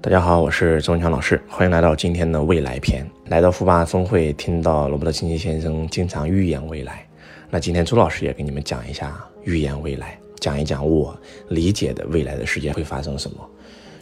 大家好，我是周文强老师，欢迎来到今天的未来篇。来到富爸峰会，听到罗伯特清崎先生经常预言未来，那今天朱老师也给你们讲一下预言未来，讲一讲我理解的未来的世界会发生什么。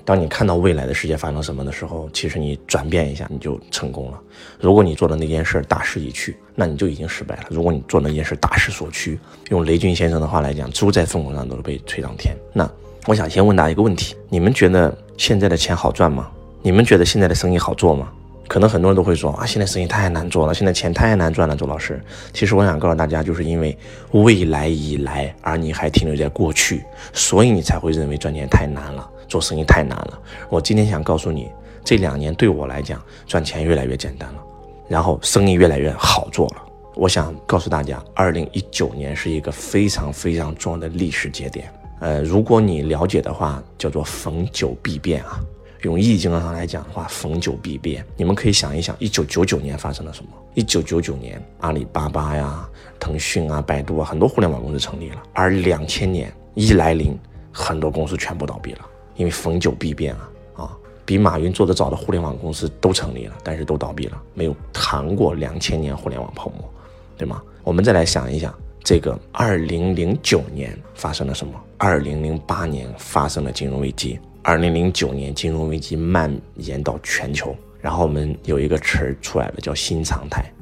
当你看到未来的世界发生什么的时候，其实你转变一下，你就成功了。如果你做的那件事大势已去，那你就已经失败了。如果你做那件事大势所趋，用雷军先生的话来讲，猪在风口上都是被吹上天。那我想先问大家一个问题：你们觉得现在的钱好赚吗？你们觉得现在的生意好做吗？可能很多人都会说啊，现在生意太难做了，现在钱太难赚了。周老师，其实我想告诉大家，就是因为未来已来，而你还停留在过去，所以你才会认为赚钱太难了。做生意太难了，我今天想告诉你，这两年对我来讲，赚钱越来越简单了，然后生意越来越好做了。我想告诉大家，二零一九年是一个非常非常重要的历史节点。呃，如果你了解的话，叫做逢九必变啊。用易经上来讲的话，逢九必变。你们可以想一想，一九九九年发生了什么？一九九九年，阿里巴巴呀、腾讯啊、百度啊，很多互联网公司成立了。而两千年一来临，很多公司全部倒闭了。因为逢九必变啊啊，比马云做的早的互联网公司都成立了，但是都倒闭了，没有谈过两千年互联网泡沫，对吗？我们再来想一想，这个二零零九年发生了什么？二零零八年发生了金融危机，二零零九年金融危机蔓延到全球，然后我们有一个词儿出来了，叫新常态，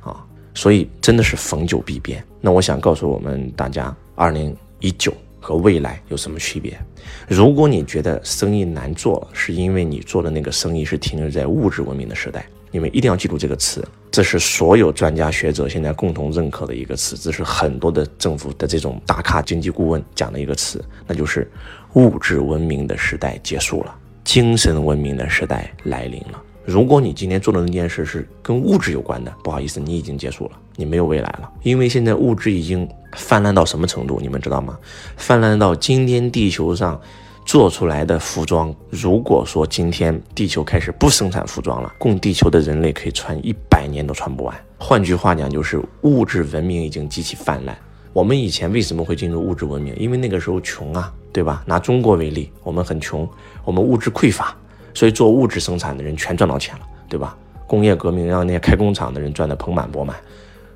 啊，所以真的是逢九必变。那我想告诉我们大家，二零一九。和未来有什么区别？如果你觉得生意难做，是因为你做的那个生意是停留在物质文明的时代，你们一定要记住这个词，这是所有专家学者现在共同认可的一个词，这是很多的政府的这种大咖经济顾问讲的一个词，那就是物质文明的时代结束了，精神文明的时代来临了。如果你今天做的那件事是跟物质有关的，不好意思，你已经结束了，你没有未来了。因为现在物质已经泛滥到什么程度，你们知道吗？泛滥到今天地球上做出来的服装，如果说今天地球开始不生产服装了，供地球的人类可以穿一百年都穿不完。换句话讲，就是物质文明已经极其泛滥。我们以前为什么会进入物质文明？因为那个时候穷啊，对吧？拿中国为例，我们很穷，我们物质匮乏。所以做物质生产的人全赚到钱了，对吧？工业革命让那些开工厂的人赚得盆满钵满，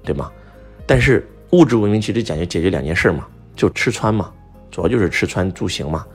对吗？但是物质文明其实解决解决两件事嘛，就吃穿嘛，主要就是吃穿住行嘛。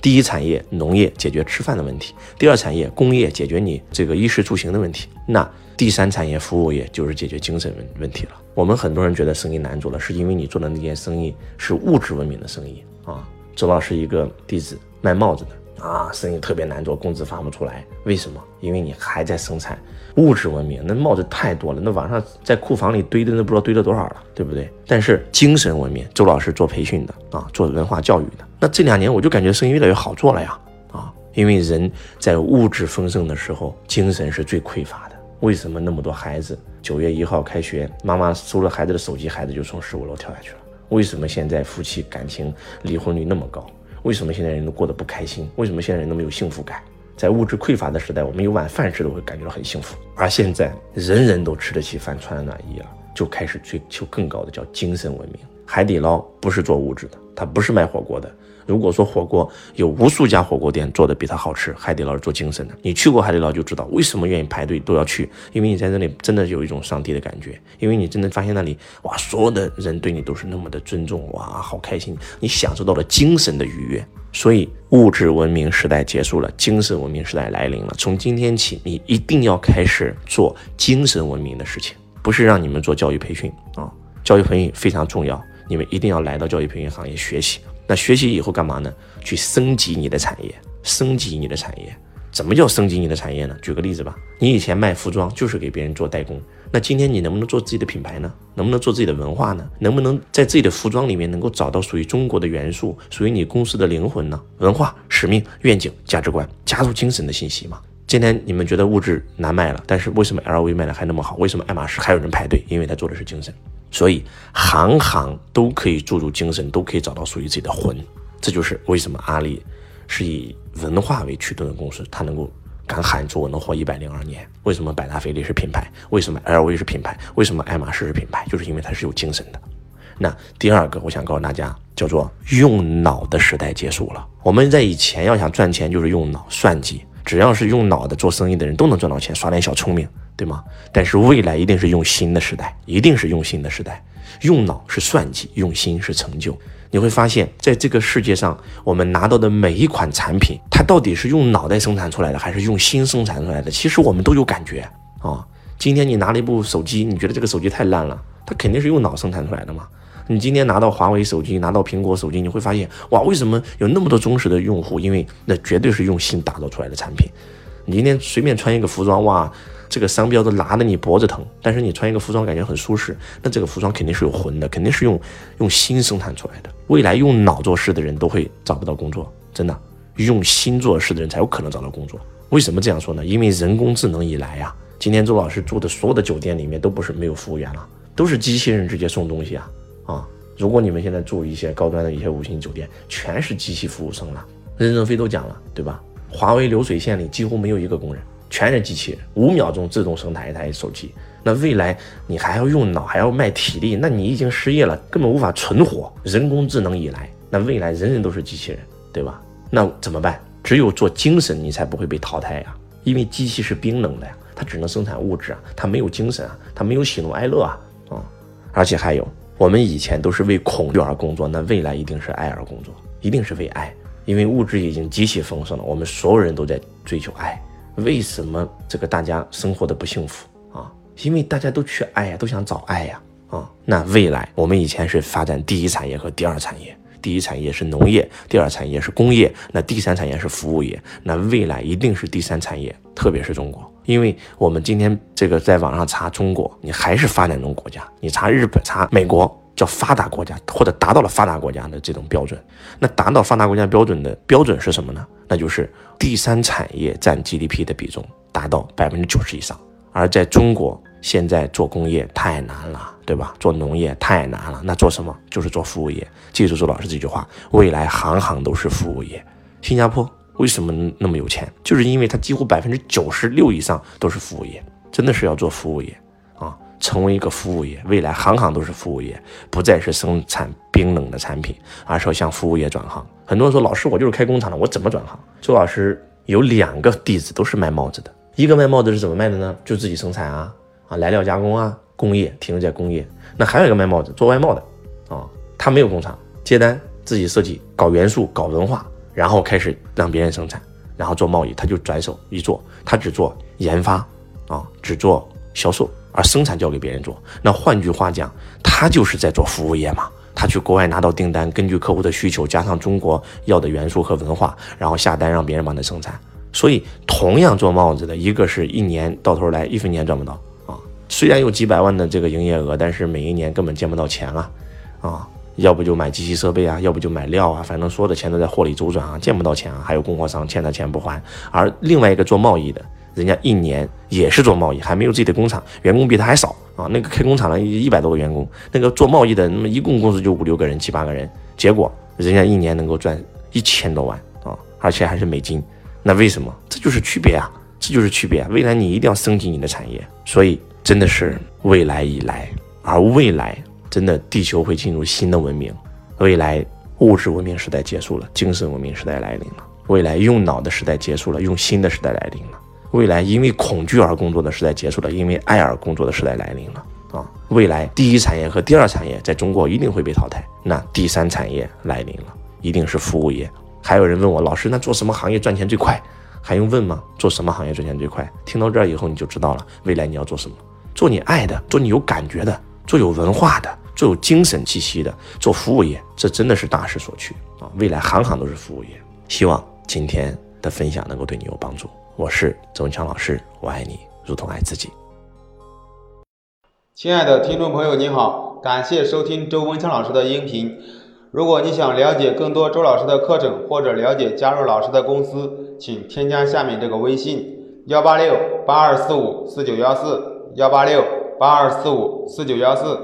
第一产业农业解决吃饭的问题，第二产业工业解决你这个衣食住行的问题，那第三产业服务业就是解决精神问问题了。我们很多人觉得生意难做了，是因为你做的那件生意是物质文明的生意啊。周老师一个弟子卖帽子的。啊，生意特别难做，工资发不出来，为什么？因为你还在生产物质文明，那帽子太多了，那网上在库房里堆的那不知道堆了多少了，对不对？但是精神文明，周老师做培训的啊，做文化教育的，那这两年我就感觉生意越来越好做了呀，啊，因为人在物质丰盛的时候，精神是最匮乏的。为什么那么多孩子九月一号开学，妈妈收了孩子的手机，孩子就从十五楼跳下去了？为什么现在夫妻感情离婚率那么高？为什么现在人都过得不开心？为什么现在人都没有幸福感？在物质匮乏的时代，我们有碗饭吃都会感觉到很幸福，而现在人人都吃得起饭、穿得暖衣了，就开始追求更高的叫精神文明。海底捞不是做物质的，他不是卖火锅的。如果说火锅有无数家火锅店做的比他好吃，海底捞是做精神的。你去过海底捞就知道为什么愿意排队都要去，因为你在这里真的有一种上帝的感觉，因为你真的发现那里哇，所有的人对你都是那么的尊重，哇，好开心，你享受到了精神的愉悦。所以物质文明时代结束了，精神文明时代来临了。从今天起，你一定要开始做精神文明的事情，不是让你们做教育培训啊，教育培训非常重要，你们一定要来到教育培训行业学习。那学习以后干嘛呢？去升级你的产业，升级你的产业。怎么叫升级你的产业呢？举个例子吧，你以前卖服装就是给别人做代工，那今天你能不能做自己的品牌呢？能不能做自己的文化呢？能不能在自己的服装里面能够找到属于中国的元素，属于你公司的灵魂呢？文化、使命、愿景、价值观，加入精神的信息嘛？今天你们觉得物质难卖了，但是为什么 LV 卖的还那么好？为什么爱马仕还有人排队？因为他做的是精神。所以行行都可以注入精神，都可以找到属于自己的魂。这就是为什么阿里是以文化为驱动的公司，它能够敢喊出我能活一百零二年。为什么百达翡丽是品牌？为什么 LV 是品牌？为什么爱马仕是品牌？就是因为它是有精神的。那第二个，我想告诉大家，叫做用脑的时代结束了。我们在以前要想赚钱，就是用脑算计。只要是用脑的做生意的人都能赚到钱，耍点小聪明，对吗？但是未来一定是用心的时代，一定是用心的时代。用脑是算计，用心是成就。你会发现在这个世界上，我们拿到的每一款产品，它到底是用脑袋生产出来的，还是用心生产出来的？其实我们都有感觉啊。今天你拿了一部手机，你觉得这个手机太烂了，它肯定是用脑生产出来的嘛。你今天拿到华为手机，拿到苹果手机，你会发现，哇，为什么有那么多忠实的用户？因为那绝对是用心打造出来的产品。你今天随便穿一个服装，哇，这个商标都拿得你脖子疼。但是你穿一个服装感觉很舒适，那这个服装肯定是有魂的，肯定是用用心生产出来的。未来用脑做事的人都会找不到工作，真的，用心做事的人才有可能找到工作。为什么这样说呢？因为人工智能以来呀，今天周老师住的所有的酒店里面都不是没有服务员了，都是机器人直接送东西啊。啊，如果你们现在住一些高端的一些五星酒店，全是机器服务生了。任正非都讲了，对吧？华为流水线里几乎没有一个工人，全是机器人，五秒钟自动生产一台手机。那未来你还要用脑，还要卖体力，那你已经失业了，根本无法存活。人工智能以来，那未来人人都是机器人，对吧？那怎么办？只有做精神，你才不会被淘汰呀。因为机器是冰冷的呀，它只能生产物质啊，它没有精神啊，它没有喜怒哀乐啊，啊，而且还有。我们以前都是为恐惧而工作，那未来一定是爱而工作，一定是为爱，因为物质已经极其丰盛了，我们所有人都在追求爱。为什么这个大家生活的不幸福啊？因为大家都缺爱呀，都想找爱呀，啊，那未来我们以前是发展第一产业和第二产业，第一产业是农业，第二产业是工业，那第三产业是服务业，那未来一定是第三产业，特别是中国。因为我们今天这个在网上查中国，你还是发展中国家；你查日本、查美国，叫发达国家或者达到了发达国家的这种标准。那达到发达国家标准的标准是什么呢？那就是第三产业占 GDP 的比重达到百分之九十以上。而在中国，现在做工业太难了，对吧？做农业太难了，那做什么？就是做服务业。记住周老师这句话：未来行行都是服务业。新加坡。为什么那么有钱？就是因为它几乎百分之九十六以上都是服务业，真的是要做服务业，成为一个服务业，未来行行都是服务业，不再是生产冰冷的产品，而是要向服务业转行。很多人说，老师，我就是开工厂的，我怎么转行？周老师有两个弟子都是卖帽子的，一个卖帽子是怎么卖的呢？就自己生产啊，啊，来料加工啊，工业停留在工业。那还有一个卖帽子做外贸的啊，他没有工厂，接单自己设计，搞元素，搞文化。然后开始让别人生产，然后做贸易，他就转手一做，他只做研发啊，只做销售，而生产交给别人做。那换句话讲，他就是在做服务业嘛。他去国外拿到订单，根据客户的需求，加上中国要的元素和文化，然后下单让别人帮他生产。所以，同样做帽子的，一个是一年到头来一分钱赚不到啊，虽然有几百万的这个营业额，但是每一年根本见不到钱啊，啊。要不就买机器设备啊，要不就买料啊，反正所有的钱都在货里周转啊，见不到钱啊。还有供货商欠他钱不还，而另外一个做贸易的，人家一年也是做贸易，还没有自己的工厂，员工比他还少啊。那个开工厂的一百多个员工，那个做贸易的，那么一共公司就五六个人、七八个人，结果人家一年能够赚一千多万啊，而且还是美金。那为什么？这就是区别啊，这就是区别。啊未来你一定要升级你的产业，所以真的是未来已来，而未来。真的，地球会进入新的文明，未来物质文明时代结束了，精神文明时代来临了。未来用脑的时代结束了，用心的时代来临了。未来因为恐惧而工作的时代结束了，因为爱而工作的时代来临了。啊，未来第一产业和第二产业在中国一定会被淘汰，那第三产业来临了，一定是服务业。还有人问我，老师，那做什么行业赚钱最快？还用问吗？做什么行业赚钱最快？听到这儿以后你就知道了，未来你要做什么？做你爱的，做你有感觉的。做有文化的，做有精神气息的，做服务业，这真的是大势所趋啊！未来行行都是服务业。希望今天的分享能够对你有帮助。我是周文强老师，我爱你如同爱自己。亲爱的听众朋友，你好，感谢收听周文强老师的音频。如果你想了解更多周老师的课程，或者了解加入老师的公司，请添加下面这个微信：幺八六八二四五四九幺四幺八六。八二四五四九幺四。